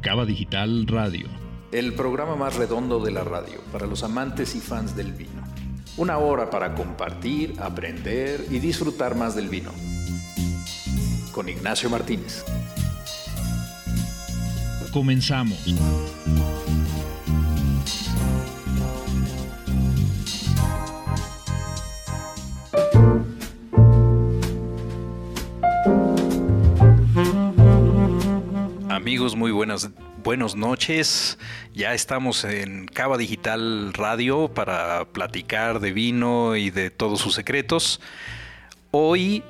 Cava Digital Radio. El programa más redondo de la radio para los amantes y fans del vino. Una hora para compartir, aprender y disfrutar más del vino. Con Ignacio Martínez. Comenzamos. Amigos, muy buenas, buenas noches. Ya estamos en Cava Digital Radio para platicar de vino y de todos sus secretos. Hoy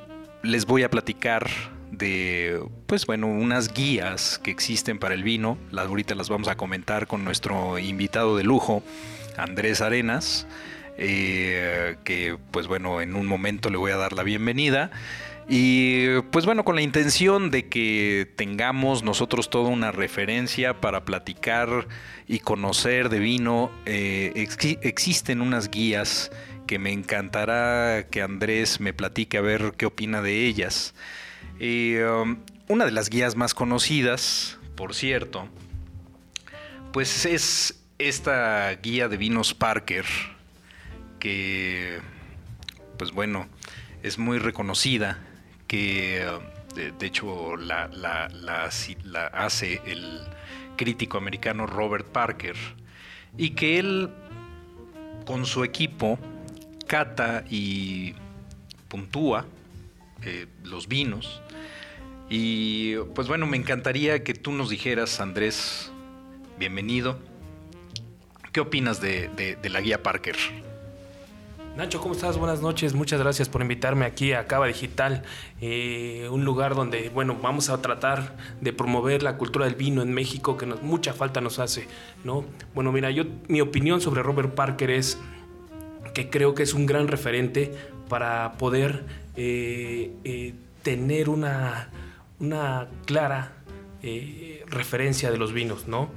les voy a platicar de, pues bueno, unas guías que existen para el vino. Las ahorita las vamos a comentar con nuestro invitado de lujo, Andrés Arenas, eh, que pues bueno, en un momento le voy a dar la bienvenida. Y pues bueno, con la intención de que tengamos nosotros toda una referencia para platicar y conocer de vino, eh, existen unas guías que me encantará que Andrés me platique a ver qué opina de ellas. Um, una de las guías más conocidas, por cierto, pues es esta guía de vinos Parker, que pues bueno, es muy reconocida que de, hecho la, hace el crítico americano Robert Parker, y que él con su equipo cata y puntúa eh, los vinos. Y pues bueno, me encantaría que tú nos dijeras, Andrés, bienvenido, ¿qué opinas de la guía Parker? Nacho, ¿cómo estás? Buenas noches. Muchas gracias por invitarme aquí a Cava Digital, eh, un lugar donde, bueno, vamos a tratar de promover la cultura del vino en México, que mucha falta nos hace, ¿no? Bueno, mira, yo, mi opinión sobre Robert Parker es que creo que es un gran referente para poder eh, eh, tener una, una clara referencia de los vinos, ¿no?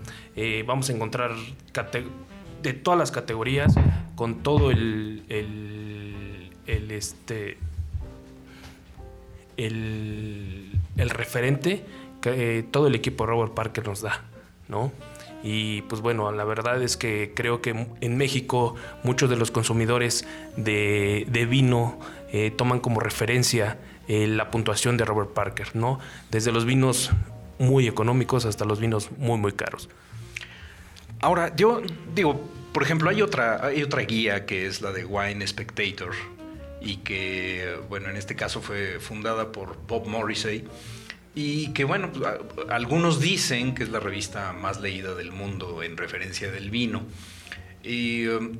vamos a encontrar de todas las categorías, con todo el, el, este, el, el referente que eh, todo el equipo Robert Parker nos da, ¿no? Y pues bueno, la verdad es que creo que en México muchos de los consumidores de, de vino eh, toman como referencia eh, la puntuación de Robert Parker, ¿no? Desde los vinos muy económicos hasta los vinos muy, muy caros. Ahora, yo digo, por ejemplo, hay otra, hay otra guía que es la de Wine Spectator y que, bueno, en este caso fue fundada por Bob Morrissey y que, bueno, pues, algunos dicen que es la revista más leída del mundo en referencia del vino. Y um,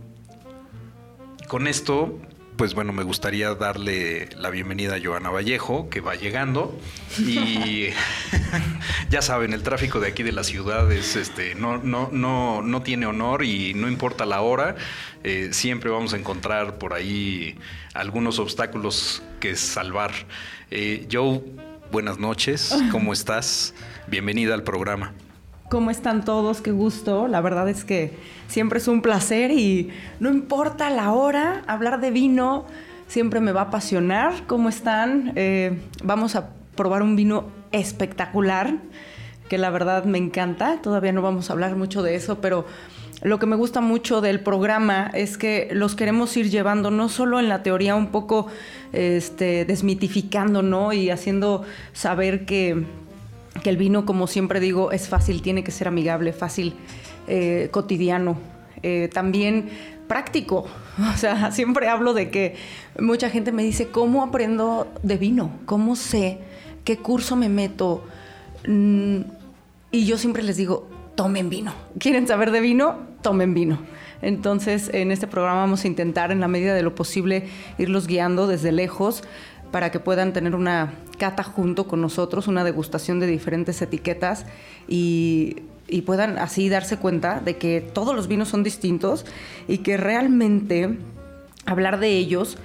con esto, pues bueno, me gustaría darle la bienvenida a Joana Vallejo, que va llegando. Y ya saben, el tráfico de aquí de la ciudad es, este, no, no, no, no tiene honor y no importa la hora, eh, siempre vamos a encontrar por ahí algunos obstáculos que salvar. Eh, Joe, buenas noches, ¿cómo estás? Bienvenida al programa. ¿Cómo están todos? Qué gusto. La verdad es que siempre es un placer y no importa la hora, hablar de vino siempre me va a apasionar. ¿Cómo están? Eh, vamos a probar un vino espectacular que la verdad me encanta. Todavía no vamos a hablar mucho de eso, pero lo que me gusta mucho del programa es que los queremos ir llevando no solo en la teoría un poco este, desmitificando, ¿no? Y haciendo saber que que el vino, como siempre digo, es fácil, tiene que ser amigable, fácil, eh, cotidiano, eh, también práctico. O sea, siempre hablo de que mucha gente me dice, ¿cómo aprendo de vino? ¿Cómo sé? ¿Qué curso me meto? Mm, y yo siempre les digo, tomen vino. ¿Quieren saber de vino? Tomen vino. Entonces, en este programa vamos a intentar, en la medida de lo posible, irlos guiando desde lejos para que puedan tener una cata junto con nosotros, una degustación de diferentes etiquetas y, puedan así darse cuenta de que todos los vinos son distintos y que realmente hablar de ellos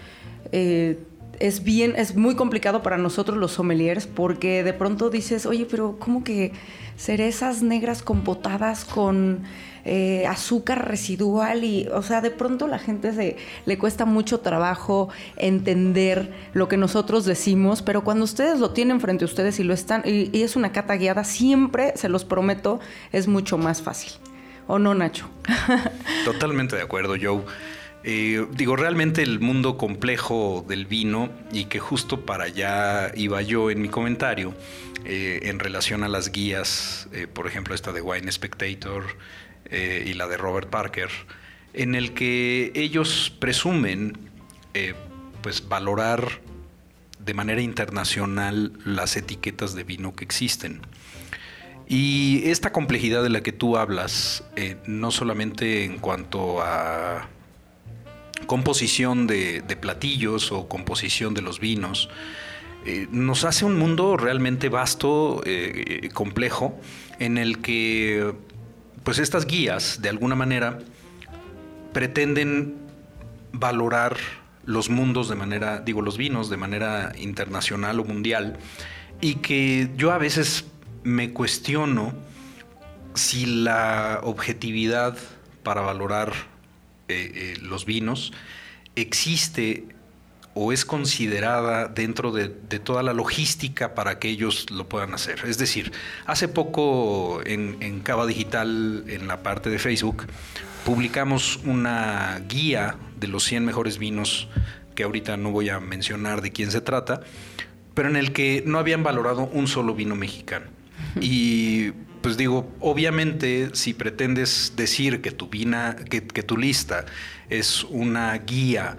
eh, es bien, es muy complicado para nosotros los sommeliers porque de pronto dices, oye, pero ¿cómo que cerezas negras compotadas con eh, azúcar residual? Y, o sea, de pronto la gente se, le cuesta mucho trabajo entender lo que nosotros decimos, pero cuando ustedes lo tienen frente a ustedes y lo están, y, es una cata guiada, siempre, se los prometo, es mucho más fácil. ¿O no, Nacho? Totalmente de acuerdo, Joe. Eh, digo, realmente el mundo complejo del vino y que justo para allá iba yo en mi comentario eh, en relación a las guías, por ejemplo esta de Wine Spectator y la de Robert Parker, en el que ellos presumen pues valorar de manera internacional las etiquetas de vino que existen. Y esta complejidad de la que tú hablas, no solamente en cuanto a composición de, platillos o composición de los vinos, eh, nos hace un mundo realmente vasto, eh, complejo, en el que pues estas guías, de alguna manera, pretenden valorar los mundos de manera, digo, los vinos de manera internacional o mundial, y que yo a veces me cuestiono si la objetividad para valorar eh, eh, los vinos existe o es considerada dentro de, toda la logística para que ellos lo puedan hacer. Es decir, hace poco en, Cava Digital, en la parte de Facebook, publicamos una guía de los 100 mejores vinos, que ahorita no voy a mencionar de quién se trata, pero en el que no habían valorado un solo vino mexicano. Y pues digo, obviamente si pretendes decir que tu, vina, que, tu lista es una guía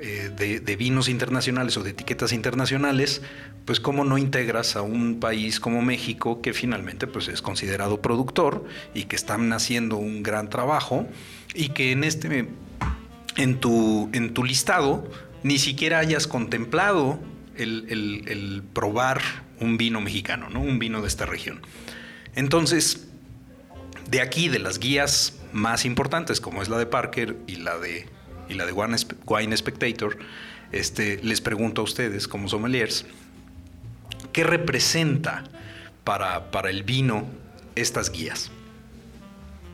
eh, de, vinos internacionales o de etiquetas internacionales, pues cómo no integras a un país como México que finalmente pues es considerado productor y que están haciendo un gran trabajo y que en este en tu, en tu listado ni siquiera hayas contemplado el, el probar un vino mexicano, ¿no? un vino de esta región. Entonces, de aquí, de las guías más importantes, como es la de Parker y la de, y la de Wine Spectator, este, les pregunto a ustedes, como sommeliers, ¿qué representa para, para el vino estas guías?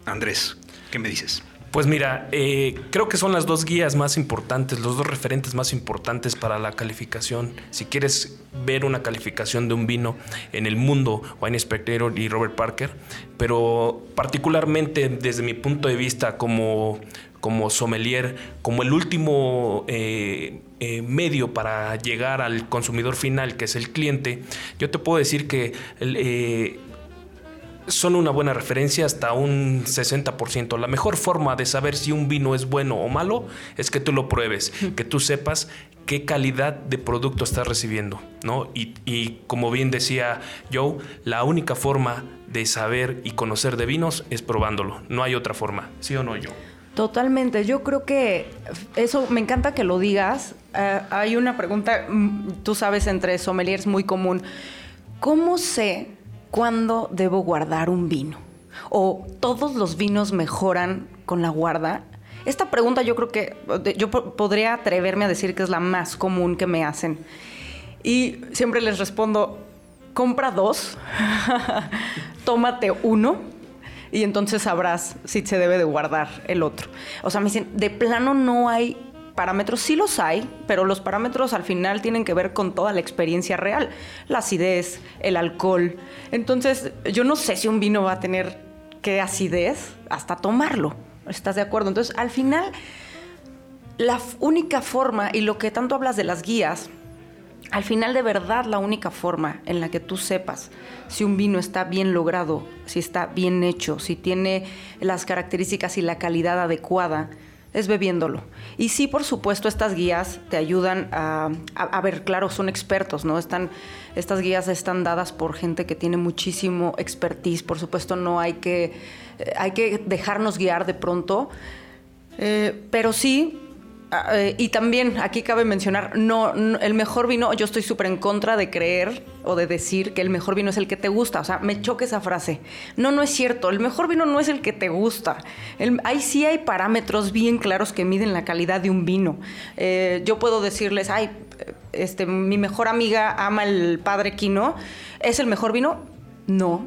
Andrés, ¿qué me dices? Pues mira, eh, creo que son las dos guías más importantes, los dos referentes más importantes para la calificación. Si quieres ver una calificación de un vino en el mundo, Wine Spectator y Robert Parker, pero particularmente desde mi punto de vista como, como sommelier, como el último eh, eh, medio para llegar al consumidor final, que es el cliente, yo te puedo decir que son una buena referencia hasta un 60%. La mejor forma de saber si un vino es bueno o malo es que tú lo pruebes, que tú sepas qué calidad de producto estás recibiendo, ¿no? Y, como bien decía Joe, la única forma de saber y conocer de vinos es probándolo. No hay otra forma, ¿sí o no, Joe? Totalmente. Yo creo que eso me encanta que lo digas. Eh, hay una pregunta, mm, tú sabes, entre sommeliers muy común. ¿Cómo sé ¿cuándo debo guardar un vino? ¿O todos los vinos mejoran con la guarda? Esta pregunta yo creo que yo podría atreverme a decir que es la más común que me hacen. Y siempre les respondo, compra dos, tómate uno y entonces sabrás si se debe de guardar el otro. O sea, me dicen, de plano no hay parámetros sí los hay, pero los parámetros al final tienen que ver con toda la experiencia real, la acidez, el alcohol. Entonces, yo no sé si un vino va a tener qué acidez hasta tomarlo. ¿Estás de acuerdo? Entonces, al final, la única forma, y lo que tanto hablas de las guías, al final de verdad la única forma en la que tú sepas si un vino está bien logrado, si está bien hecho, si tiene las características y la calidad adecuada, es bebiéndolo. Y sí, por supuesto, estas guías te ayudan a, a, ver, claro, son expertos, ¿no? Están, estas guías están dadas por gente que tiene muchísimo expertise, por supuesto, no hay que, eh, hay que dejarnos guiar de pronto, eh, pero sí eh, y también aquí cabe mencionar, no, el mejor vino, yo estoy súper en contra de creer o de decir que el mejor vino es el que te gusta. O sea, me choca esa frase. No, no es cierto. El mejor vino no es el que te gusta. ahí sí hay parámetros bien claros que miden la calidad de un vino. Eh, yo puedo decirles, ay, este, mi mejor amiga ama el Padre Quino, ¿es el mejor vino? No.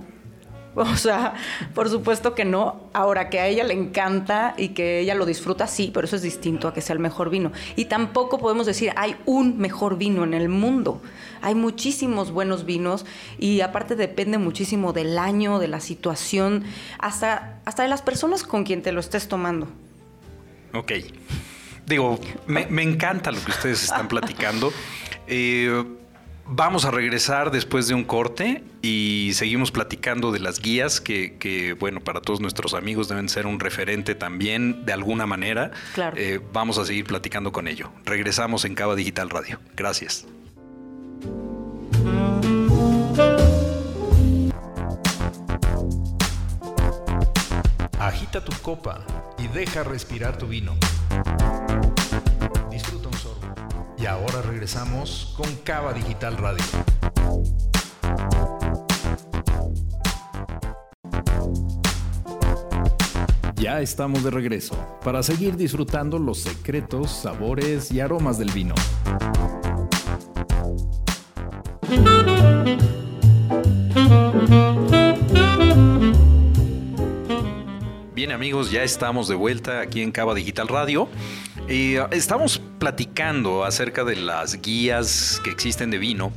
O sea, por supuesto que no. Ahora, que a ella le encanta y que ella lo disfruta, sí, pero eso es distinto a que sea el mejor vino. Y tampoco podemos decir, hay un mejor vino en el mundo. Hay muchísimos buenos vinos y aparte depende muchísimo del año, de la situación, hasta, hasta de las personas con quien te lo estés tomando. Ok. Digo, me, me encanta lo que ustedes están platicando. Eh, Vamos a regresar después de un corte y seguimos platicando de las guías que, bueno, para todos nuestros amigos deben ser un referente también de alguna manera. Claro. Eh, vamos a seguir platicando con ello. Regresamos en Cava Digital Radio. Gracias. Agita tu copa y deja respirar tu vino. Ahora regresamos con Cava Digital Radio. Ya estamos de regreso para seguir disfrutando los secretos, sabores y aromas del vino. Bien amigos, ya estamos de vuelta aquí en Cava Digital Radio. Eh, estamos platicando acerca de las guías que existen de vino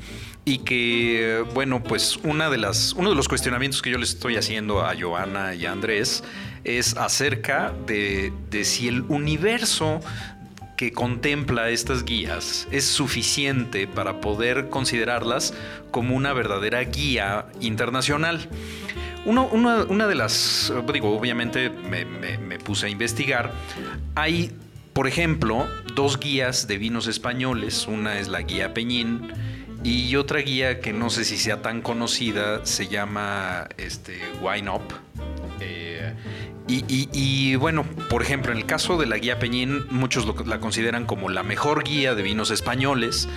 y que, bueno, pues una de las, uno de los cuestionamientos que yo les estoy haciendo a Joana y a Andrés es acerca de, de si el universo que contempla estas guías es suficiente para poder considerarlas como una verdadera guía internacional. Una, una, de las, digo, obviamente me, me, me, puse a investigar. Hay, por ejemplo, dos guías de vinos españoles. Una es la guía Peñín y otra guía que no sé si sea tan conocida se llama este, Wine Up. Eh, y, bueno, por ejemplo, en el caso de la guía Peñín, muchos la consideran como la mejor guía de vinos españoles.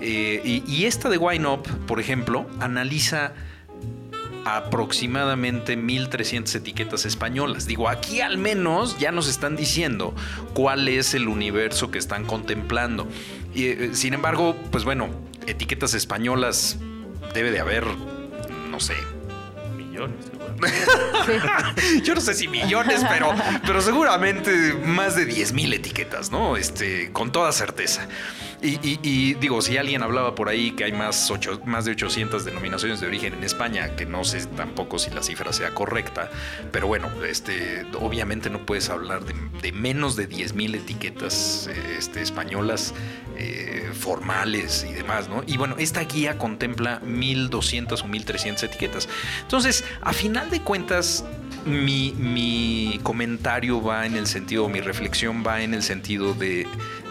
Eh, y, y esta de Wine Up, por ejemplo, analiza aproximadamente 1.300 etiquetas españolas. Digo, aquí al menos ya nos están diciendo cuál es el universo que están contemplando. Y, eh, sin embargo, pues bueno, etiquetas españolas debe de haber, no sé, millones. Sí. Yo no sé si millones, pero, pero seguramente más de 10.000 etiquetas, ¿no? Este, con toda certeza. Y, digo, si alguien hablaba por ahí que hay más, de 800 denominaciones de origen en España, que no sé tampoco si la cifra sea correcta, pero bueno, este, obviamente no puedes hablar de, menos de 10.000 etiquetas este, españolas eh, formales y demás, ¿no? Y bueno, esta guía contempla 1.200 o 1.300 etiquetas. Entonces, a final de cuentas, mi comentario va en el sentido, mi reflexión va en el sentido de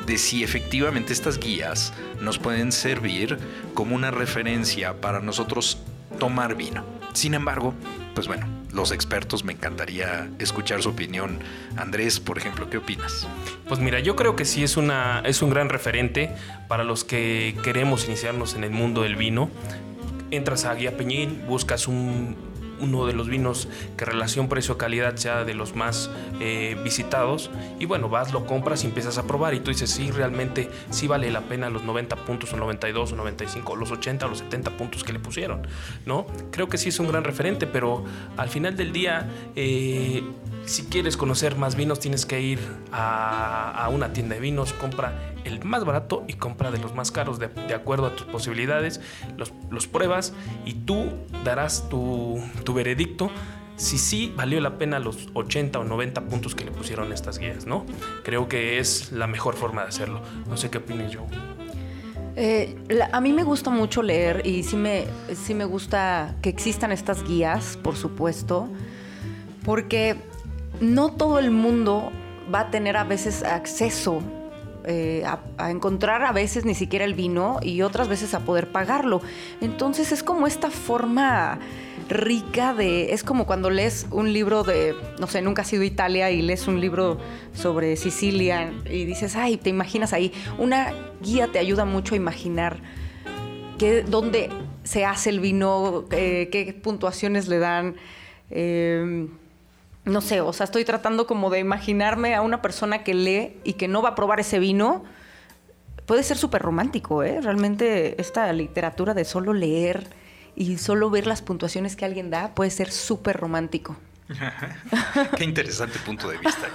de si efectivamente estas guías nos pueden servir como una referencia para nosotros tomar vino. Sin embargo, pues bueno, los expertos me encantaría escuchar su opinión. Andrés, por ejemplo, ¿qué opinas? Pues mira, yo creo que sí es, una, es un gran referente para los que queremos iniciarnos en el mundo del vino. Entras a Guía Peñín, buscas un, uno de los vinos que relación precio-calidad sea de los más eh, visitados. Y bueno, vas, lo compras y empiezas a probar. Y tú dices, sí, realmente sí vale la pena los 90 puntos, o 92, o 95, o los 80, o los 70 puntos que le pusieron. ¿no? Creo que sí es un gran referente, pero al final del día, eh, si quieres conocer más vinos, tienes que ir a, a una tienda de vinos, compra el más barato y compra de los más caros de, de acuerdo a tus posibilidades, los, los, pruebas y tú darás tu, tu veredicto si sí valió la pena los 80 o 90 puntos que le pusieron estas guías, ¿no? Creo que es la mejor forma de hacerlo. No sé qué opines yo. Eh, a mí me gusta mucho leer y sí me, sí me gusta que existan estas guías, por supuesto, porque no todo el mundo va a tener a veces acceso eh, a, encontrar a veces ni siquiera el vino y otras veces a poder pagarlo. Entonces es como esta forma rica de... Es como cuando lees un libro de, no sé, nunca has ido a Italia y lees un libro sobre Sicilia y dices, ay, te imaginas ahí. Una guía te ayuda mucho a imaginar que, dónde se hace el vino, eh, qué puntuaciones le dan. Eh, no sé, o sea, estoy tratando como de imaginarme a una persona que lee y que no va a probar ese vino, puede ser súper romántico, ¿eh? Realmente esta literatura de solo leer y solo ver las puntuaciones que alguien da puede ser súper romántico. Qué interesante punto de vista.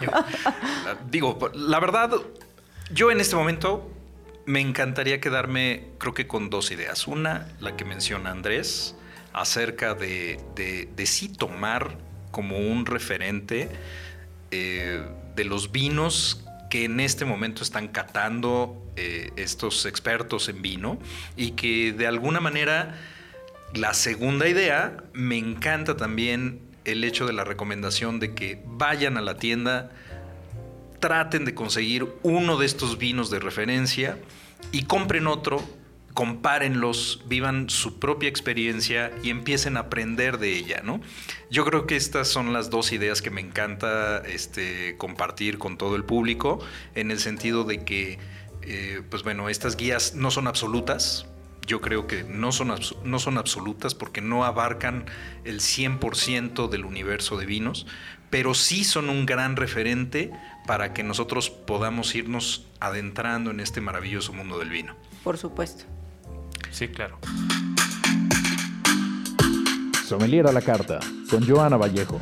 digo, la verdad, yo en este momento me encantaría quedarme, creo que con dos ideas. Una, la que menciona Andrés, acerca de, de, sí tomar como un referente eh, de los vinos que en este momento están catando eh, estos expertos en vino y que de alguna manera la segunda idea me encanta también el hecho de la recomendación de que vayan a la tienda, traten de conseguir uno de estos vinos de referencia y compren otro, compárenlos, vivan su propia experiencia y empiecen a aprender de ella, ¿no? Yo creo que estas son las dos ideas que me encanta este, compartir con todo el público, en el sentido de que, eh, pues bueno, estas guías no son absolutas, yo creo que no son, no son absolutas porque no abarcan el 100% del universo de vinos, pero sí son un gran referente para que nosotros podamos irnos adentrando en este maravilloso mundo del vino. Por supuesto. Sí, claro. Sommelier a la carta, con Joana Vallejo.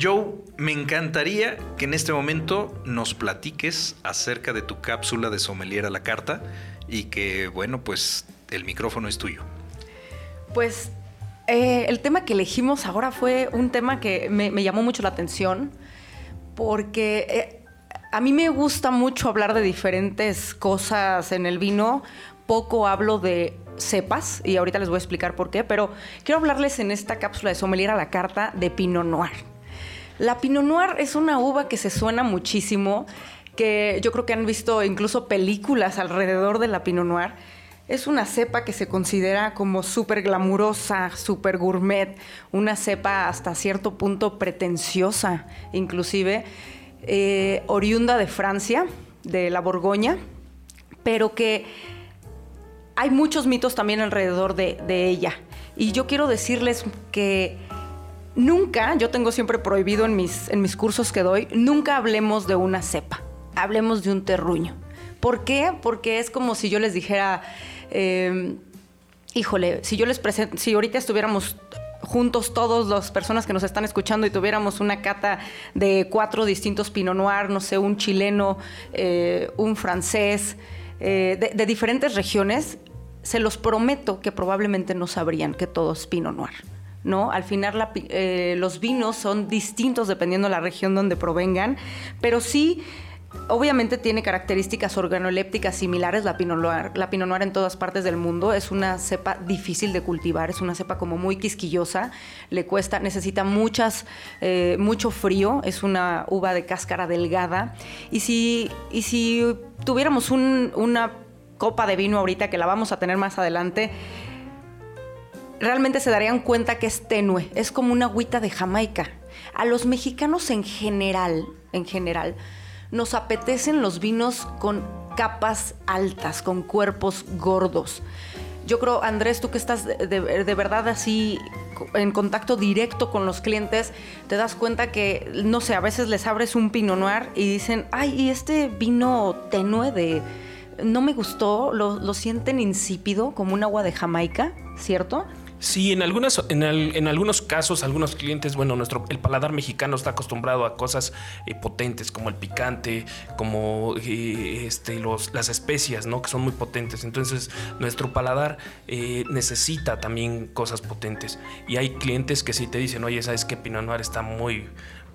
Joe, me encantaría que en este momento nos platiques acerca de tu cápsula de sommelier a la carta y que, bueno, pues el micrófono es tuyo. Pues eh, el tema que elegimos ahora fue un tema que me, llamó mucho la atención porque eh, a mí me gusta mucho hablar de diferentes cosas en el vino. Poco hablo de cepas y ahorita les voy a explicar por qué, pero quiero hablarles en esta cápsula de sommelier a la carta de Pinot Noir. La Pinot Noir es una uva que se suena muchísimo, que yo creo que han visto incluso películas alrededor de la Pinot Noir. Es una cepa que se considera como súper glamurosa, súper gourmet, una cepa hasta cierto punto pretenciosa, inclusive, eh, oriunda de Francia, de la Borgoña, pero que hay muchos mitos también alrededor de ella. Y yo quiero decirles que nunca, yo tengo siempre prohibido en mis, en mis cursos que doy, nunca hablemos de una cepa, hablemos de un terruño. ¿Por qué? Porque es como si yo les dijera, em, híjole, si yo les presento, si ahorita estuviéramos juntos todos las personas que nos están escuchando y tuviéramos una cata de cuatro distintos Pinot Noir, no sé, un chileno, eh, un francés, eh, de, de, diferentes regiones, se los prometo que probablemente no sabrían que todo es Pinot Noir. ¿No? Al final eh, los vinos son distintos dependiendo de la región donde provengan, pero sí... Obviamente tiene características organolépticas similares la Pinot Noir. La Pinot Noir en todas partes del mundo es una cepa difícil de cultivar, es una cepa como muy quisquillosa, le cuesta, necesita eh, mucho frío, es una uva de cáscara delgada. Y si, y si tuviéramos una copa de vino ahorita, que la vamos a tener más adelante, realmente se darían cuenta que es tenue, es como una agüita de Jamaica. A los mexicanos en general, en general, nos apetecen los vinos con capas altas, con cuerpos gordos. Yo creo, Andrés, tú que estás de, verdad así en contacto directo con los clientes, te das cuenta que, no sé, a veces les abres un Pinot Noir y dicen, ay, y este vino tenue de... No me gustó, lo, lo sienten insípido, como un agua de Jamaica, ¿cierto? Sí, en, algunas, en, algunos casos, algunos clientes, bueno, nuestro, el paladar mexicano está acostumbrado a cosas eh, potentes como el picante, como eh, este, las especias, ¿no? Que son muy potentes. Entonces, nuestro paladar eh, necesita también cosas potentes. Y hay clientes que sí te dicen, oye, ¿sabes qué? Pinot Noir está muy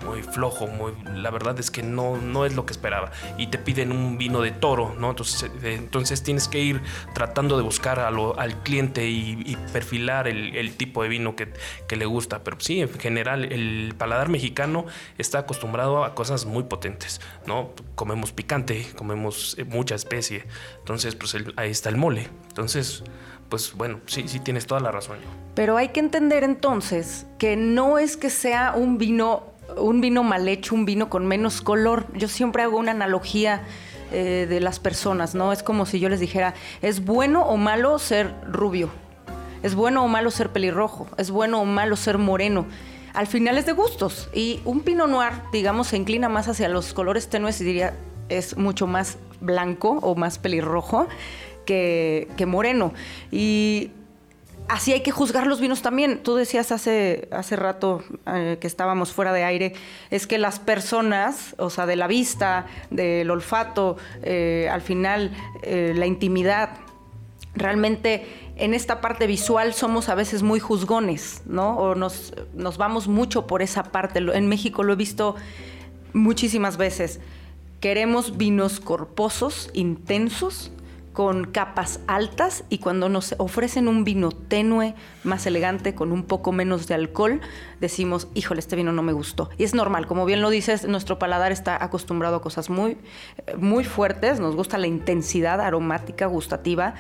muy flojo, muy, la verdad es que no, no es lo que esperaba. Y te piden un vino de toro, ¿no? Entonces, eh, entonces tienes que ir tratando de buscar al cliente y, perfilar el, tipo de vino que, le gusta. Pero sí, en general, el paladar mexicano está acostumbrado a cosas muy potentes, ¿no? Comemos picante, comemos eh, mucha especie. Entonces, pues ahí está el mole. Entonces, pues bueno, sí, sí tienes toda la razón. Pero hay que entender entonces que no es que sea un vino un vino mal hecho, un vino con menos color. Yo siempre hago una analogía eh, de las personas, ¿no? Es como si yo les dijera, ¿es bueno o malo ser rubio? ¿Es bueno o malo ser pelirrojo? ¿Es bueno o malo ser moreno? al final es de gustos. Y un Pinot Noir, digamos, se inclina más hacia los colores tenues y diría es mucho más blanco o más pelirrojo que moreno. Y así hay que juzgar los vinos también. Tú decías hace, hace rato eh, que estábamos fuera de aire, es que las personas, o sea, de la vista, del olfato, eh, al final eh, la intimidad, realmente en esta parte visual somos a veces muy juzgones, ¿no? O nos, nos vamos mucho por esa parte. En México lo he visto muchísimas veces. Queremos vinos corposos, intensos, con capas altas y cuando nos ofrecen un vino tenue, más elegante, con un poco menos de alcohol, decimos, híjole, este vino no me gustó. Y es normal, como bien lo dices, nuestro paladar está acostumbrado a cosas muy, muy fuertes, nos gusta la intensidad aromática, gustativa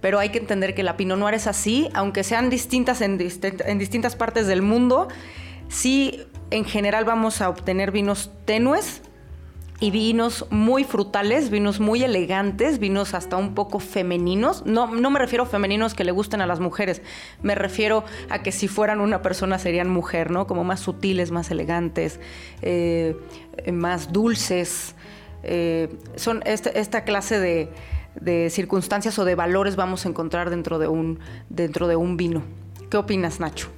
pero hay que entender que la Pinot Noir es así, aunque sean distintas en, en, distintas partes del mundo, sí en general vamos a obtener vinos tenues, y vinos muy frutales, vinos muy elegantes, vinos hasta un poco femeninos. No, no me refiero a femeninos que le gusten a las mujeres, me refiero a que si fueran una persona serían mujer, ¿no? Como más sutiles, más elegantes, eh, más dulces. Eh, son este, esta clase de, circunstancias o de valores vamos a encontrar dentro de un, dentro de un vino. ¿Qué opinas, Nacho?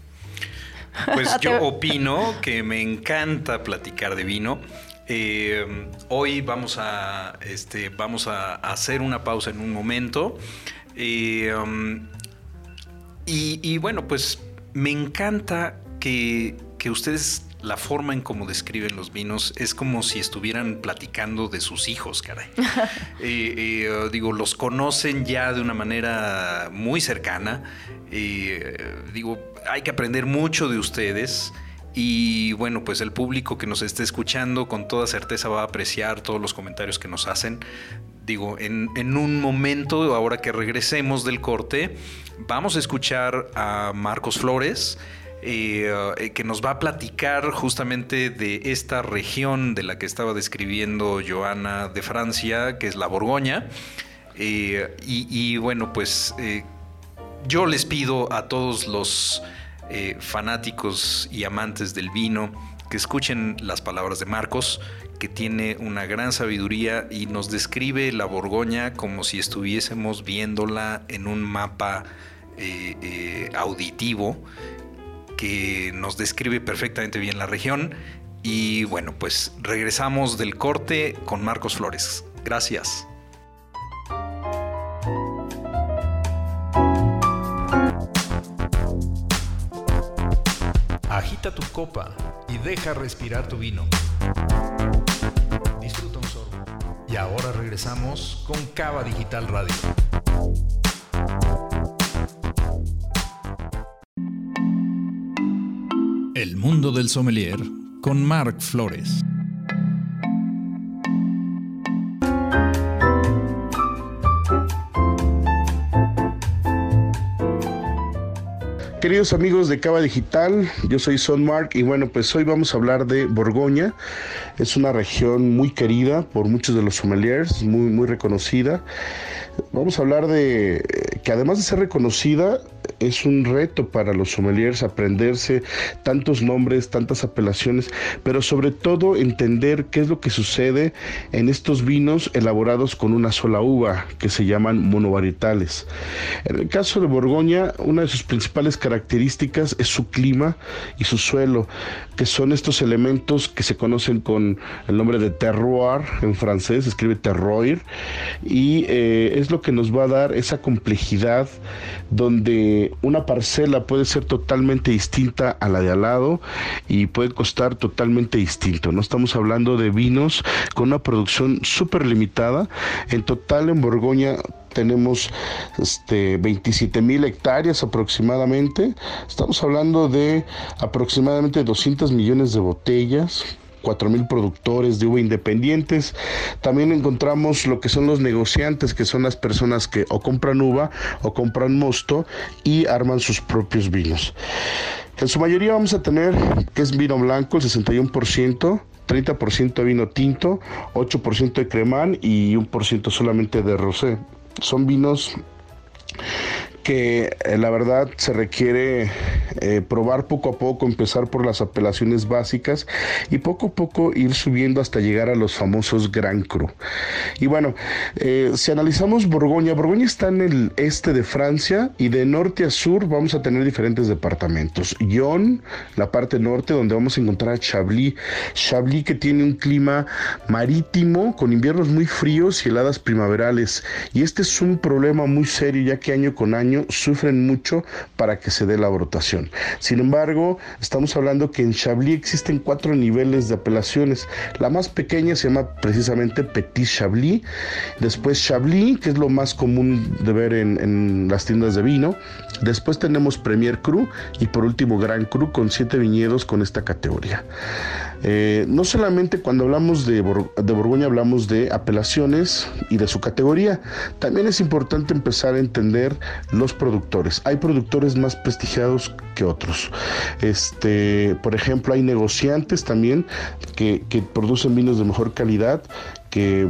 Pues yo opino que me encanta platicar de vino. Eh, hoy vamos a, este, vamos a hacer una pausa en un momento. Eh, um, y, bueno, pues me encanta que, ustedes la forma en cómo describen los vinos es como si estuvieran platicando de sus hijos, caray. Eh, digo, los conocen ya de una manera muy cercana. digo, hay que aprender mucho de ustedes. Y bueno, pues el público que nos esté escuchando con toda certeza va a apreciar todos los comentarios que nos hacen. Digo, en, un momento, ahora que regresemos del corte, vamos a escuchar a Marcos Flores. Eh, que nos va a platicar justamente de esta región de la que estaba describiendo Joana de Francia, que es la Borgoña. Eh, y, bueno, pues eh, yo les pido a todos los eh, fanáticos y amantes del vino que escuchen las palabras de Marcos, que tiene una gran sabiduría y nos describe la Borgoña como si estuviésemos viéndola en un mapa eh, eh, auditivo que nos describe perfectamente bien la región. Y bueno, pues regresamos del corte con Marcos Flores. Gracias. Agita tu copa y deja respirar tu vino. Disfruta un sorbo. Y ahora regresamos con Cava Digital Radio. El mundo del sommelier con Marc Flores. Queridos amigos de Cava Digital, yo soy Son Mark y bueno, pues hoy vamos a hablar de Borgoña. Es una región muy querida por muchos de los sommeliers, muy, muy reconocida. Vamos a hablar de que además de ser reconocida, es un reto para los sommeliers aprenderse tantos nombres, tantas apelaciones, pero sobre todo entender qué es lo que sucede en estos vinos elaborados con una sola uva, que se llaman monovarietales. En el caso de Borgoña, una de sus principales características es su clima y su suelo, que son estos elementos que se conocen con el nombre de terroir, en francés se escribe terroir, y eh, es lo que nos va a dar esa complejidad donde una parcela puede ser totalmente distinta a la de al lado y puede costar totalmente distinto. No estamos hablando de vinos con una producción súper limitada. En total en Borgoña tenemos este, 27 mil hectáreas aproximadamente. Estamos hablando de aproximadamente 200 millones de botellas, mil productores de uva independientes. También encontramos lo que son los negociantes, que son las personas que o compran uva o compran mosto y arman sus propios vinos. En su mayoría vamos a tener que es vino blanco, el 61%, 30% de vino tinto, 8% de cremán y 1% solamente de rosé. Son vinos que eh, la verdad se requiere eh, probar poco a poco, empezar por las apelaciones básicas y poco a poco ir subiendo hasta llegar a los famosos Gran Cru. Y bueno, eh, si analizamos Borgoña, Borgoña está en el este de Francia y de norte a sur vamos a tener diferentes departamentos. Lyon, la parte norte, donde vamos a encontrar a Chablis. Chablis que tiene un clima marítimo con inviernos muy fríos y heladas primaverales. Y este es un problema muy serio ya que año con año sufren mucho para que se dé la brotación. Sin embargo, estamos hablando que en Chablis existen cuatro niveles de apelaciones. La más pequeña se llama precisamente Petit Chablis. Después Chablis, que es lo más común de ver en, en las tiendas de vino. Después tenemos Premier Cru y por último Gran Cru con siete viñedos con esta categoría. Eh, no solamente cuando hablamos de, de, Borgoña hablamos de apelaciones y de su categoría, también es importante empezar a entender los productores. Hay productores más prestigiados que otros. Este, por ejemplo, hay negociantes también que, que producen vinos de mejor calidad que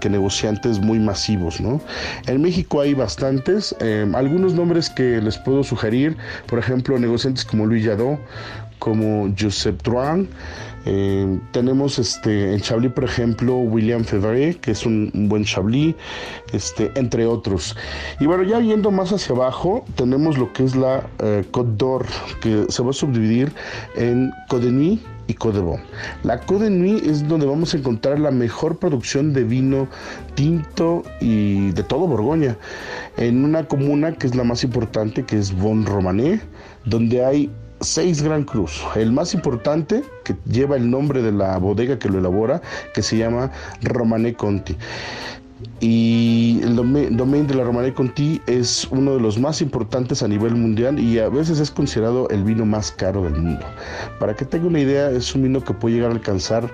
que negociantes muy masivos, ¿no? En México hay bastantes, eh, algunos nombres que les puedo sugerir, por ejemplo, negociantes como Louis Jadot, como Joseph Drouin, eh, tenemos este, en Chablis, por ejemplo, William Fevre, que es un, buen Chablis, este, entre otros. Y bueno, ya yendo más hacia abajo, tenemos lo que es la eh, Côte d'Or, que se va a subdividir en Côte de Nuit y Côte de Bon. La Côte de Nuit es donde vamos a encontrar la mejor producción de vino tinto y de todo Borgoña, en una comuna que es la más importante, que es Bon Romané, donde hay seis Gran Cruz. El más importante, que lleva el nombre de la bodega que lo elabora, que se llama Romané Conti. Y el domain de la Romané Conti es uno de los más importantes a nivel mundial y a veces es considerado el vino más caro del mundo. Para que tenga una idea, es un vino que puede llegar a alcanzar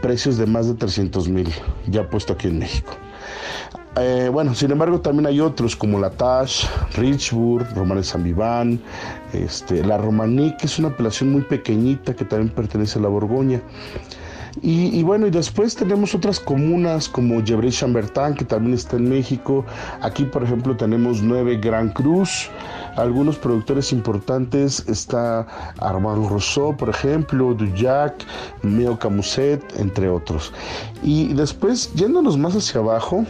precios de más de 300 mil, ya puesto aquí en México. Eh, bueno, sin embargo, también hay otros como la Tash, Richburg, Romané San Viván, este, la Romaní, que es una apelación muy pequeñita que también pertenece a la Borgoña. Y, y, bueno, y después tenemos otras comunas como Gevrey Chambertin, que también está en México. Aquí, por ejemplo, tenemos nueve Gran Cruz. Algunos productores importantes está Armand Rousseau, por ejemplo, Dujac, Meo Camuset, entre otros. Y después, yéndonos más hacia abajo,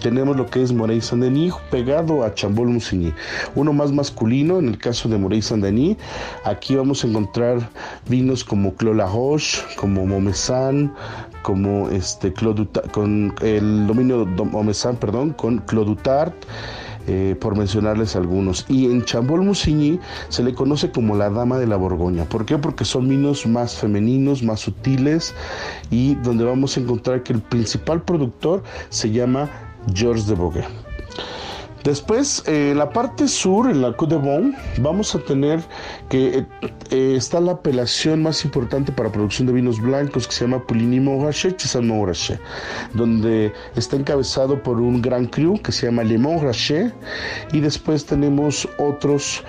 tenemos lo que es Morey Saint-Denis pegado a Chambol Musigny. Uno más masculino, en el caso de Morey Saint-Denis. Aquí vamos a encontrar vinos como Clos La Roche, como Momesan, como este con el dominio Momesan, perdón, con Clodutart. Eh, por mencionarles algunos. Y en Chambol Musigny se le conoce como la dama de la Borgoña. ¿Por qué? Porque son vinos más femeninos, más sutiles y donde vamos a encontrar que el principal productor se llama Georges de Boguet. Después, eh, en la parte sur, en la Côte de Bon, vamos a tener que eh, está la apelación más importante para producción de vinos blancos que se llama Pouligny Montrachet, Chesan Montrachet, donde está encabezado por un gran cru que se llama Le Montrachet y después tenemos otros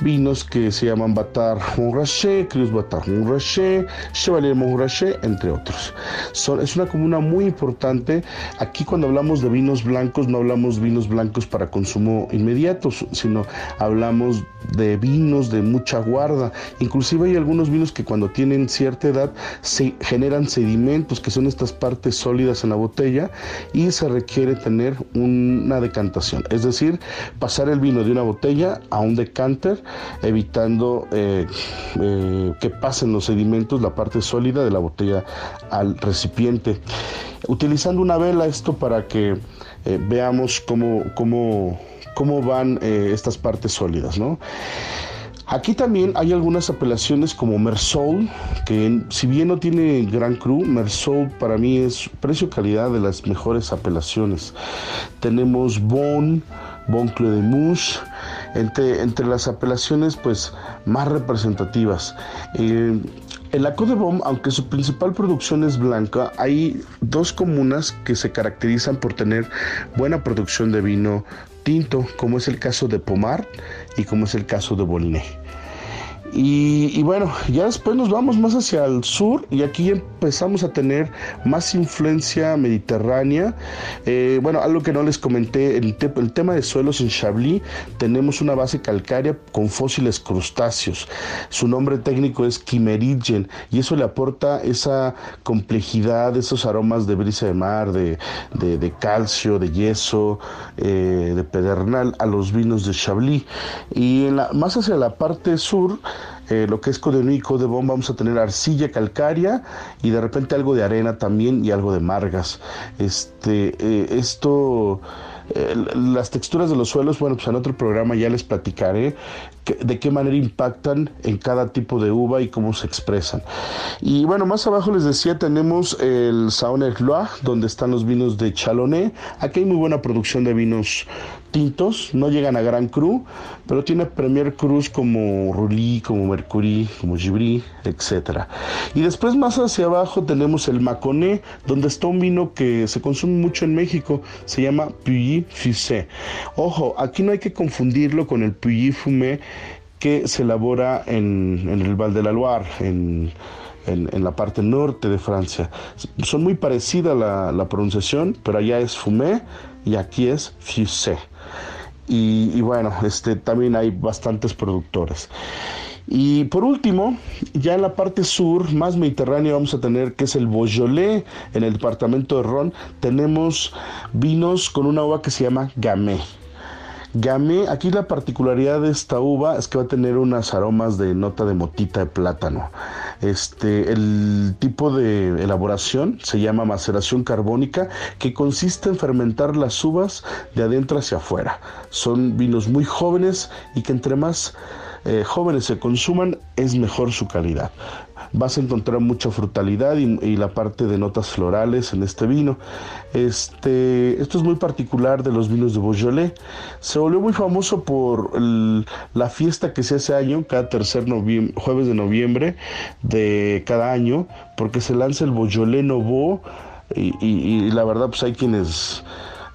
vinos que se llaman Batar Montrachet, Cruz Batar Montrachet, Chevalier Montrachet, entre otros. Son, es una comuna muy importante. Aquí cuando hablamos de vinos blancos no hablamos vinos blancos para consumo inmediato, sino hablamos de vinos de mucha guarda. Inclusive hay algunos vinos que cuando tienen cierta edad se generan sedimentos, que son estas partes sólidas en la botella, y se requiere tener una decantación. Es decir, pasar el vino de una botella a un decanter evitando eh, eh, que pasen los sedimentos, la parte sólida de la botella al recipiente. Utilizando una vela esto para que eh, veamos cómo, cómo, cómo van estas partes sólidas. ¿no? Aquí también hay algunas apelaciones como Mersol, que si bien no tiene gran cru, Mersol para mí es precio-calidad de las mejores apelaciones. Tenemos Bon, Bon Clos de Mouche, entre, entre las apelaciones pues más representativas. Eh, en la Côte de Bom, aunque su principal producción es blanca, hay dos comunas que se caracterizan por tener buena producción de vino tinto, como es el caso de Pomar y como es el caso de Boliné. Y, bueno, ya después nos vamos más hacia el sur y aquí empezamos a tener más influencia mediterránea. Eh, bueno, algo que no les comenté, el, tema de suelos en Chablis, tenemos una base calcárea con fósiles crustáceos. Su nombre técnico es Quimerigen y eso le aporta esa complejidad, esos aromas de brisa de mar, de, de, calcio, de yeso, eh, de pedernal a los vinos de Chablis. Y más hacia la parte sur, eh, lo que es Codemí y Codebón, vamos a tener arcilla calcárea y de repente algo de arena también y algo de margas. Este, eh, esto eh, las texturas de los suelos, bueno, pues en otro programa ya les platicaré de qué manera impactan en cada tipo de uva y cómo se expresan. Y bueno, más abajo les decía, tenemos el Saunier Loire, donde están los vinos de Chalonnet. Aquí hay muy buena producción de vinos tintos, no llegan a Gran Cru, pero tiene Premier Cruz como Rully, como Mercury, como Gibri, etc. Y después más hacia abajo tenemos el Maconé, donde está un vino que se consume mucho en México, se llama Puyi Fusé. Ojo, aquí no hay que confundirlo con el Puyi Fumé que se elabora en, el Val de la Loire, en, la parte norte de Francia. Son muy parecidas la, la pronunciación, pero allá es Fumé y aquí es Fusé. Y, bueno, este, también hay bastantes productores. Y por último, ya en la parte sur, más mediterránea, vamos a tener que es el Beaujolais, en el departamento de Ron, tenemos vinos con una uva que se llama Gamay. Gamay, aquí la particularidad de esta uva es que va a tener unas aromas de nota de motita de plátano. Este, el tipo de elaboración se llama maceración carbónica, que consiste en fermentar las uvas de adentro hacia afuera. Son vinos muy jóvenes y que entre más eh, jóvenes se consuman, es mejor su calidad vas a encontrar mucha frutalidad y, la parte de notas florales en este vino. Este, esto es muy particular de los vinos de Beaujolais. Se volvió muy famoso por la fiesta que se hace año, cada tercer jueves de noviembre de cada año, porque se lanza el Beaujolais Nouveau y, y la verdad pues hay quienes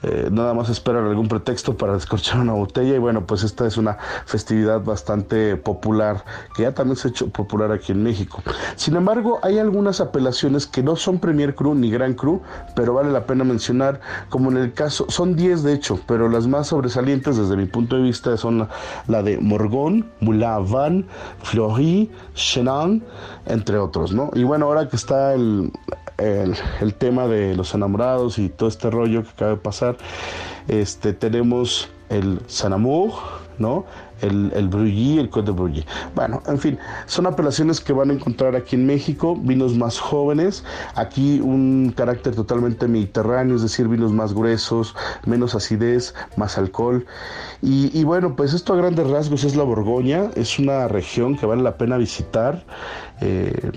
eh, nada más esperan algún pretexto para descorchar una botella y bueno, pues esta es una festividad bastante popular que ya también se ha hecho popular aquí en México. Sin embargo, hay algunas apelaciones que no son Premier Cru ni Gran Cru, pero vale la pena mencionar, como en el caso, son 10 de hecho, pero las más sobresalientes desde mi punto de vista son la, de Morgon, Moulin Fleury, Chenin, entre otros, ¿no? Y bueno, ahora que está el, el, tema de los enamorados y todo este rollo que acaba de pasar, este, tenemos el Sanamour, ¿no? El, el el Côte de. Bueno, en fin, son apelaciones que van a encontrar aquí en México, vinos más jóvenes, aquí un carácter totalmente mediterráneo, es decir, vinos más gruesos, menos acidez, más alcohol. Y, bueno, pues esto a grandes rasgos es la Borgoña, es una región que vale la pena visitar. Eh,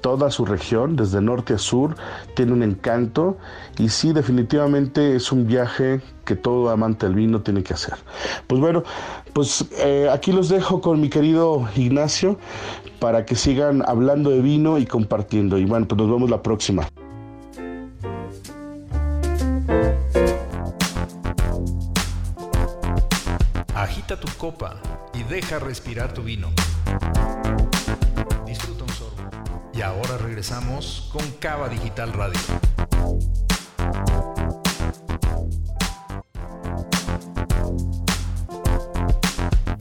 toda su región, desde norte a sur, tiene un encanto y sí, definitivamente es un viaje que todo amante del vino tiene que hacer. Pues bueno, pues eh, aquí los dejo con mi querido Ignacio para que sigan hablando de vino y compartiendo. Y bueno, pues nos vemos la próxima. Agita tu copa y deja respirar tu vino. Y ahora regresamos con Cava Digital Radio.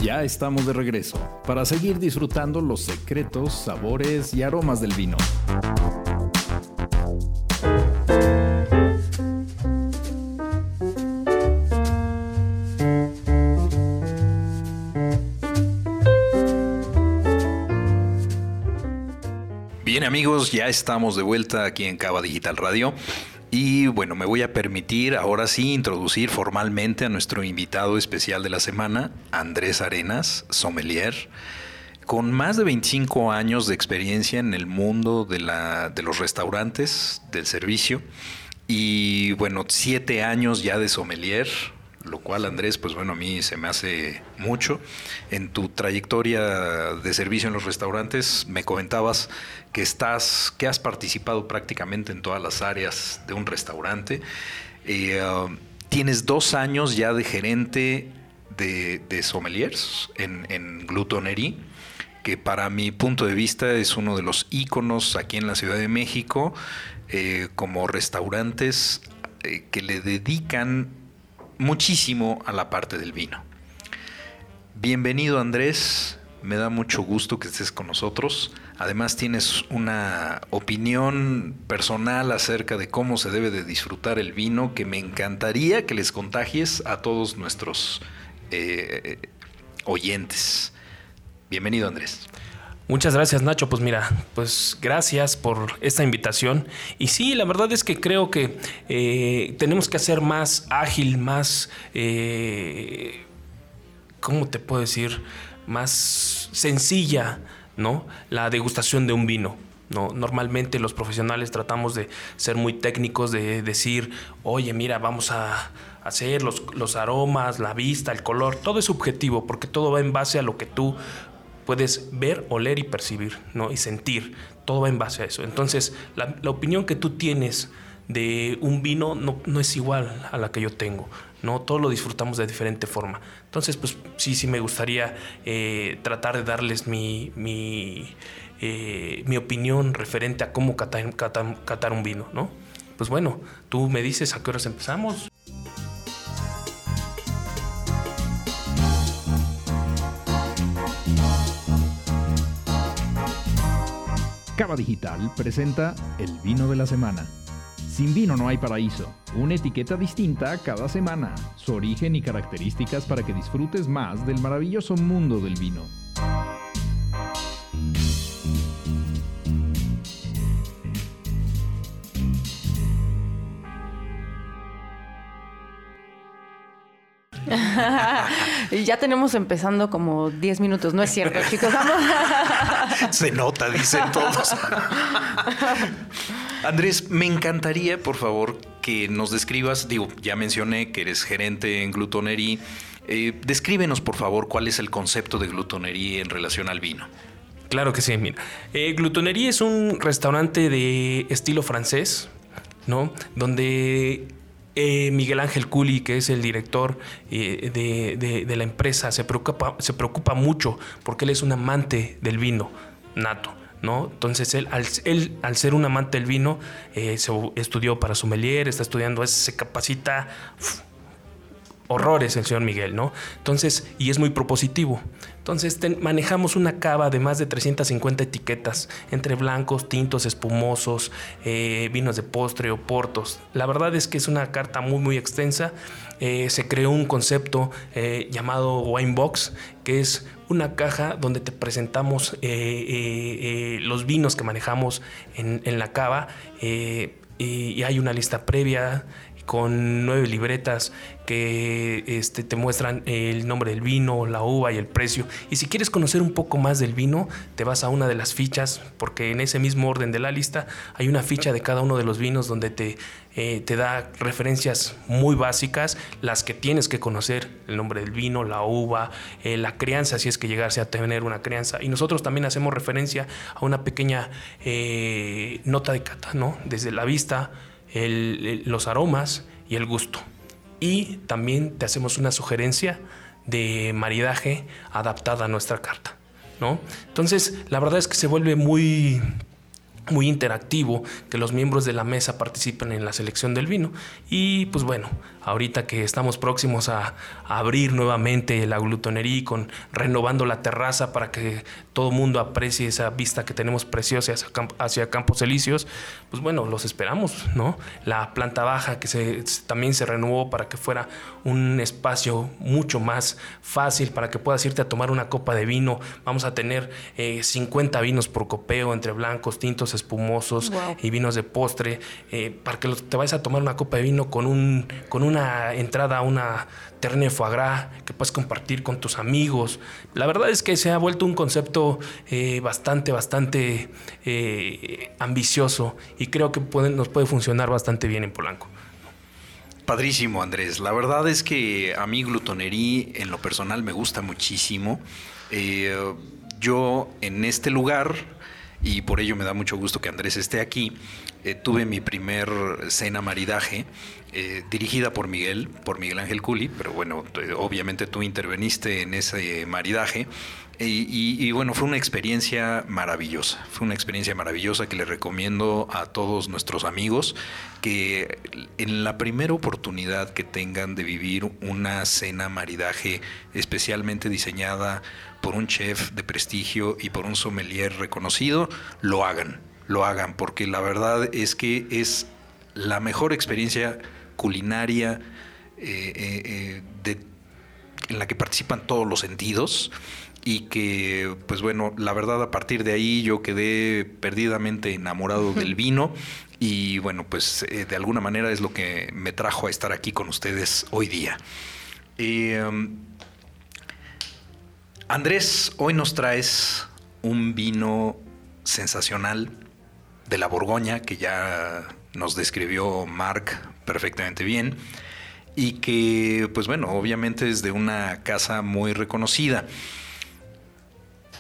Ya estamos de regreso para seguir disfrutando los secretos, sabores y aromas del vino. amigos, ya estamos de vuelta aquí en Cava Digital Radio. Y bueno, me voy a permitir ahora sí introducir formalmente a nuestro invitado especial de la semana, Andrés Arenas, sommelier, con más de 25 años de experiencia en el mundo de, la, de los restaurantes, del servicio, y bueno, siete años ya de sommelier, lo cual Andrés, pues bueno, a mí se me hace mucho. En tu trayectoria de servicio en los restaurantes me comentabas que estás, que has participado prácticamente en todas las áreas de un restaurante. Eh, um, tienes dos años ya de gerente de, sommeliers en, en que para mi punto de vista es uno de los íconos aquí en la Ciudad de México, eh, como restaurantes eh, que le dedican muchísimo a la parte del vino. Bienvenido Andrés, me da mucho gusto que estés con nosotros. Además tienes una opinión personal acerca de cómo se debe de disfrutar el vino que me encantaría que les contagies a todos nuestros eh, oyentes. Bienvenido Andrés. Muchas gracias Nacho, pues mira, pues gracias por esta invitación. Y sí, la verdad es que creo que eh, tenemos que hacer más ágil, más, eh, ¿cómo te puedo decir? Más sencilla ¿no? La degustación de un vino. ¿no? Normalmente los profesionales tratamos de ser muy técnicos, de decir, oye, mira, vamos a hacer los, los aromas, la vista, el color, todo es subjetivo, porque todo va en base a lo que tú puedes ver, oler y percibir, ¿no? Y sentir. Todo va en base a eso. Entonces, la, opinión que tú tienes de un vino no, no, es igual a la que yo tengo. ¿no? Todos lo disfrutamos de diferente forma. Entonces, pues sí, sí me gustaría eh, tratar de darles mi, mi, eh, mi, opinión referente a cómo catar, catar, un vino, ¿no? Pues bueno, tú me dices a qué horas empezamos. Cava Digital presenta el vino de la semana. Sin vino no hay paraíso. Una etiqueta distinta cada semana. Su origen y características para que disfrutes más del maravilloso mundo del vino. y ya tenemos empezando como 10 minutos, no es cierto, chicos. Se nota, dicen todos. Andrés, me encantaría, por favor, que nos describas, digo, ya mencioné que eres gerente en Glutonería. Eh, descríbenos, por favor, cuál es el concepto de glutonería en relación al vino. Claro que sí, mira. Eh, glutonería es un restaurante de estilo francés, ¿no? Donde eh, Miguel Ángel Culi, que es el director eh, de, la empresa, se preocupa, se preocupa mucho porque él es un amante del vino nato. ¿No? Entonces él al, él, al ser un amante del vino, eh, se estudió para sommelier, está estudiando, se capacita horrores el señor Miguel, ¿no? Entonces, y es muy propositivo. Entonces manejamos una cava de más de 350 etiquetas, entre blancos, tintos, espumosos, eh, vinos de postre o portos. La verdad es que es una carta muy muy extensa. Eh, se creó un concepto eh, llamado Wine Box, que es una caja donde te presentamos los vinos que manejamos en, la cava y, y hay una lista previa con nueve libretas que este, te muestran el nombre del vino, la uva y el precio. Y si quieres conocer un poco más del vino, te vas a una de las fichas, porque en ese mismo orden de la lista hay una ficha de cada uno de los vinos donde te, eh, da referencias muy básicas, las que tienes que conocer, el nombre del vino, la uva, eh, la crianza, si es que llegase a tener una crianza. Y nosotros también hacemos referencia a una pequeña eh, nota de cata, ¿no? Desde la vista, los aromas y el gusto. Y también te hacemos una sugerencia de maridaje adaptada a nuestra carta. ¿no? Entonces, la verdad es que se vuelve muy muy interactivo, que los miembros de la mesa participen en la selección del vino. Y pues bueno, ahorita que estamos próximos a, abrir nuevamente la glutonería con renovando la terraza para que todo mundo aprecie esa vista que tenemos preciosa hacia, Campos Elíseos, pues bueno, los esperamos, ¿no? La planta baja que se, también se renovó para que fuera un espacio mucho más fácil para que puedas irte a tomar una copa de vino. Vamos a tener 50 eh, vinos por copeo entre blancos, tintos, espumosos y vinos de postre, eh, para que te vayas a tomar una copa de vino con, un, con una entrada a una terne de foie gras que puedes compartir con tus amigos. La verdad es que se ha vuelto un concepto eh, bastante, bastante eh, ambicioso y creo que nos puede funcionar bastante bien en Polanco. Padrísimo, Andrés. La verdad es que a mí glutonería en lo personal me gusta muchísimo. yo en este lugar y por ello me da mucho gusto que Andrés esté aquí. eh, tuve mi primer cena maridaje. Eh, dirigida por Miguel, por Miguel Ángel Culi, pero bueno, obviamente tú interveniste en ese maridaje y, bueno, fue una experiencia maravillosa, fue una experiencia maravillosa que le recomiendo a todos nuestros amigos que en la primera oportunidad que tengan de vivir una cena maridaje especialmente diseñada por un chef de prestigio y por un sommelier reconocido, lo hagan, lo hagan, porque la verdad es que es la mejor experiencia culinaria eh, eh, eh, en la que participan todos los sentidos y que, pues bueno, la verdad a partir de ahí yo quedé perdidamente enamorado del vino y bueno, pues eh, de alguna manera es lo que me trajo a estar aquí con ustedes hoy día. Em, Andrés, hoy nos traes un vino sensacional de la Borgoña que ya nos describió Mark perfectamente bien y que, pues bueno, obviamente es de una casa muy reconocida.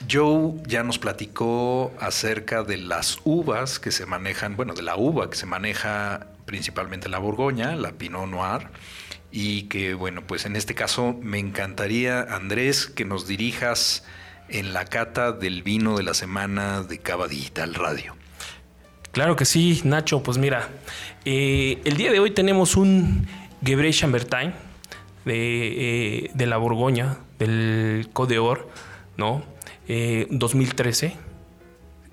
Joe ya nos platicó acerca de las uvas que se manejan, bueno, de la uva que se maneja principalmente la Borgoña, la Pinot Noir, y que, bueno, pues en este caso me encantaría, Andrés, que nos dirijas en la cata del vino de la semana de Cava Digital Radio. Claro que sí, Nacho, pues mira, eh, el día de hoy tenemos un Gebre Chambertin de, eh, de la Borgoña, del Côte ¿no? 2013.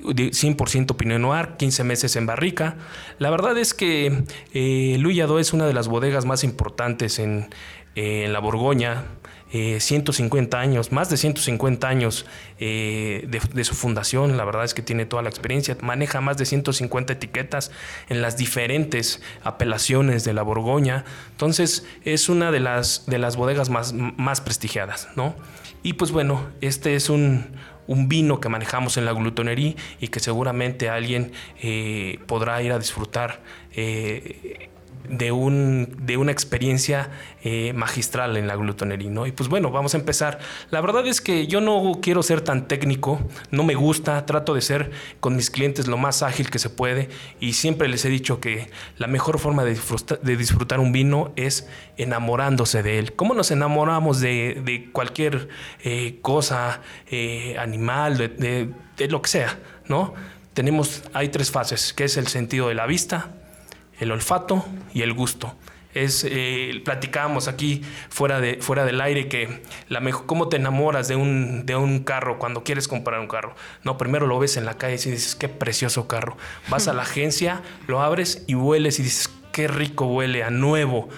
100% Pinot Noir, 15 meses en barrica. La verdad es que eh, Luyado es una de las bodegas más importantes en, la Borgoña. 150 eh, años, más de 150 años eh, de, su fundación. La verdad es que tiene toda la experiencia. Maneja más de 150 etiquetas en las diferentes apelaciones de la Borgoña. Entonces es una de las, de las bodegas más, más prestigiadas, ¿no? Y pues bueno, este es un, vino que manejamos en la glutonería y que seguramente alguien eh, podrá ir a disfrutar eh, de, un, de una experiencia eh, magistral en la glutonería, ¿no? Y pues bueno, vamos a empezar. La verdad es que yo no quiero ser tan técnico, no me gusta, trato de ser con mis clientes lo más ágil que se puede y siempre les he dicho que la mejor forma de disfrutar, un vino es enamorándose de él. ¿Cómo nos enamoramos de, cualquier eh, cosa, eh, animal, de, de lo que sea, ¿no? Tenemos, hay tres fases, que es el sentido de la vista, el olfato y el gusto. Es, eh, platicábamos aquí fuera, de, fuera del aire que la mejor, cómo te enamoras de un, de un carro cuando quieres comprar un carro. No, primero lo ves en la calle y dices, qué precioso carro. Vas a la agencia, lo abres y hueles y dices, qué rico huele a nuevo.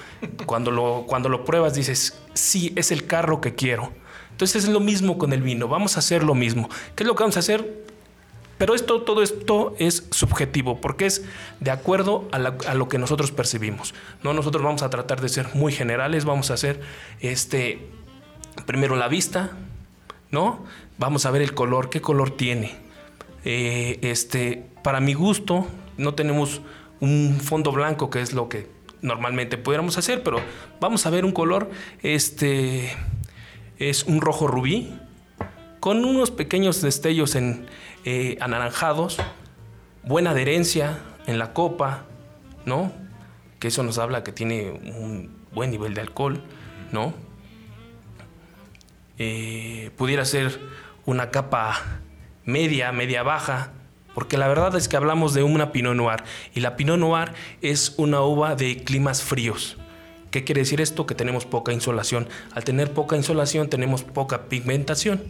Cuando lo, cuando lo pruebas dices, sí, es el carro que quiero. Entonces es lo mismo con el vino, vamos a hacer lo mismo. ¿Qué es lo que vamos a hacer? Pero esto, todo esto es subjetivo, porque es de acuerdo a, lo que nosotros percibimos. ¿no? Nosotros vamos a tratar de ser muy generales, vamos a hacer este, primero la vista, ¿no? Vamos a ver el color, qué color tiene. Eh, este, para mi gusto, no tenemos un fondo blanco, que es lo que normalmente pudiéramos hacer, pero vamos a ver un color, este, es un rojo rubí, con unos pequeños destellos en, eh, anaranjados, buena adherencia en la copa, ¿no? Que eso nos habla que tiene un buen nivel de alcohol, ¿no? Eh, pudiera ser una capa media, media baja, porque la verdad es que hablamos de una Pinot Noir y la Pinot Noir es una uva de climas fríos. ¿Qué quiere decir esto? Que tenemos poca insolación. Al tener poca insolación tenemos poca pigmentación.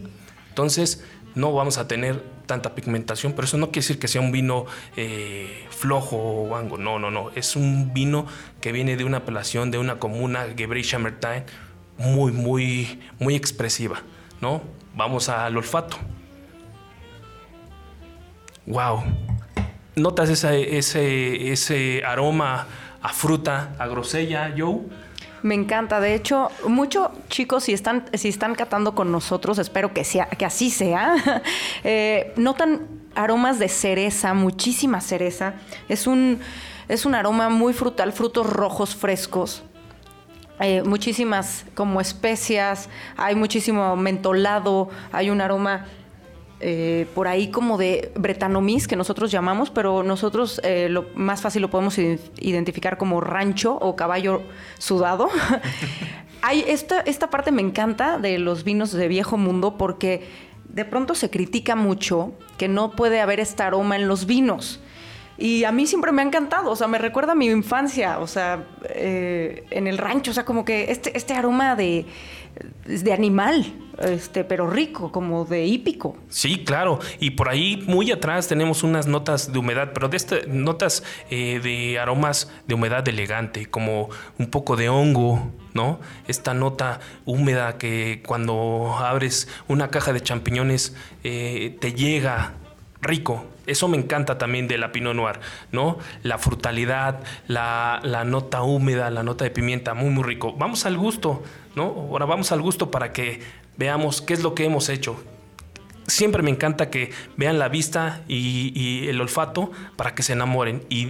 Entonces, no vamos a tener tanta pigmentación, pero eso no quiere decir que sea un vino eh, flojo o algo. No, no, no. Es un vino que viene de una apelación de una comuna, Gebrey Chambertin, muy, muy, muy expresiva. ¿no? Vamos al olfato. ¡Wow! ¿Notas ese, ese, ese aroma a fruta, a grosella, Joe? Me encanta. De hecho, muchos chicos, si están, si están catando con nosotros, espero que, sea, que así sea, eh, notan aromas de cereza, muchísima cereza. Es un, es un aroma muy frutal, frutos rojos frescos. Eh, muchísimas como especias, hay muchísimo mentolado, hay un aroma eh, por ahí como de Bretanomys, que nosotros llamamos, pero nosotros eh, lo más fácil lo podemos identificar como rancho o caballo sudado. Hay esta, esta parte me encanta de los vinos de viejo mundo porque de pronto se critica mucho que no puede haber este aroma en los vinos. Y a mí siempre me ha encantado, o sea, me recuerda a mi infancia, o sea, eh, en el rancho, o sea, como que este, este aroma de, de animal, este, pero rico, como de hípico. Sí, claro. Y por ahí muy atrás tenemos unas notas de humedad, pero de este, notas eh, de aromas de humedad elegante, como un poco de hongo, ¿no? Esta nota húmeda que cuando abres una caja de champiñones eh, te llega rico. Eso me encanta también de la Pinot Noir, ¿no? La frutalidad, la, la, nota húmeda, la nota de pimienta, muy, muy rico. Vamos al gusto, ¿no? Ahora vamos al gusto para que veamos qué es lo que hemos hecho. Siempre me encanta que vean la vista y, el olfato para que se enamoren y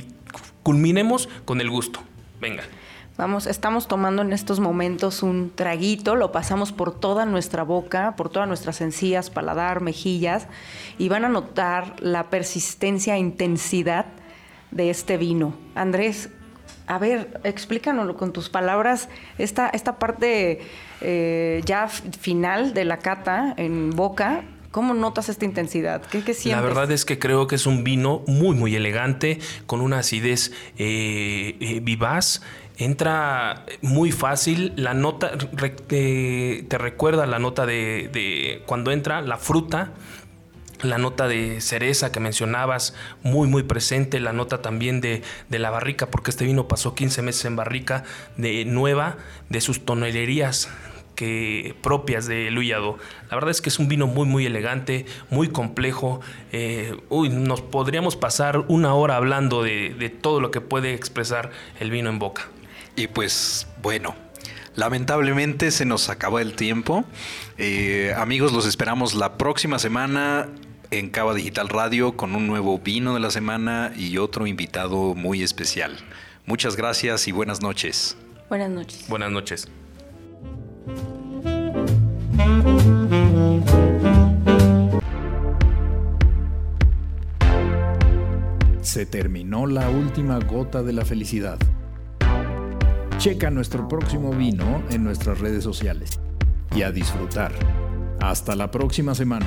culminemos con el gusto. Venga. Vamos, estamos tomando en estos momentos un traguito, lo pasamos por toda nuestra boca, por todas nuestras encías, paladar, mejillas, y van a notar la persistencia e intensidad de este vino. Andrés, a ver, explícanoslo con tus palabras, esta, esta parte eh, ya final de la cata en boca. ¿Cómo notas esta intensidad? ¿Qué, qué sientes? La verdad es que creo que es un vino muy, muy elegante, con una acidez eh, eh, vivaz. Entra muy fácil, la nota te, recuerda la nota de, de cuando entra la fruta, la nota de cereza que mencionabas, muy muy presente, la nota también de, la barrica, porque este vino pasó 15 meses en barrica de nueva, de sus tonelerías que, propias de Luyado. La verdad es que es un vino muy muy elegante, muy complejo. Eh, uy, nos podríamos pasar una hora hablando de, todo lo que puede expresar el vino en boca. Y pues bueno, Lamentablemente se nos acaba el tiempo. Eh, amigos, los esperamos la próxima semana en Cava Digital Radio con un nuevo vino de la semana y otro invitado muy especial. Muchas gracias y buenas noches. Buenas noches. Buenas noches. Se terminó la última gota de la felicidad. Checa nuestro próximo vino en nuestras redes sociales. Y a disfrutar. Hasta la próxima semana.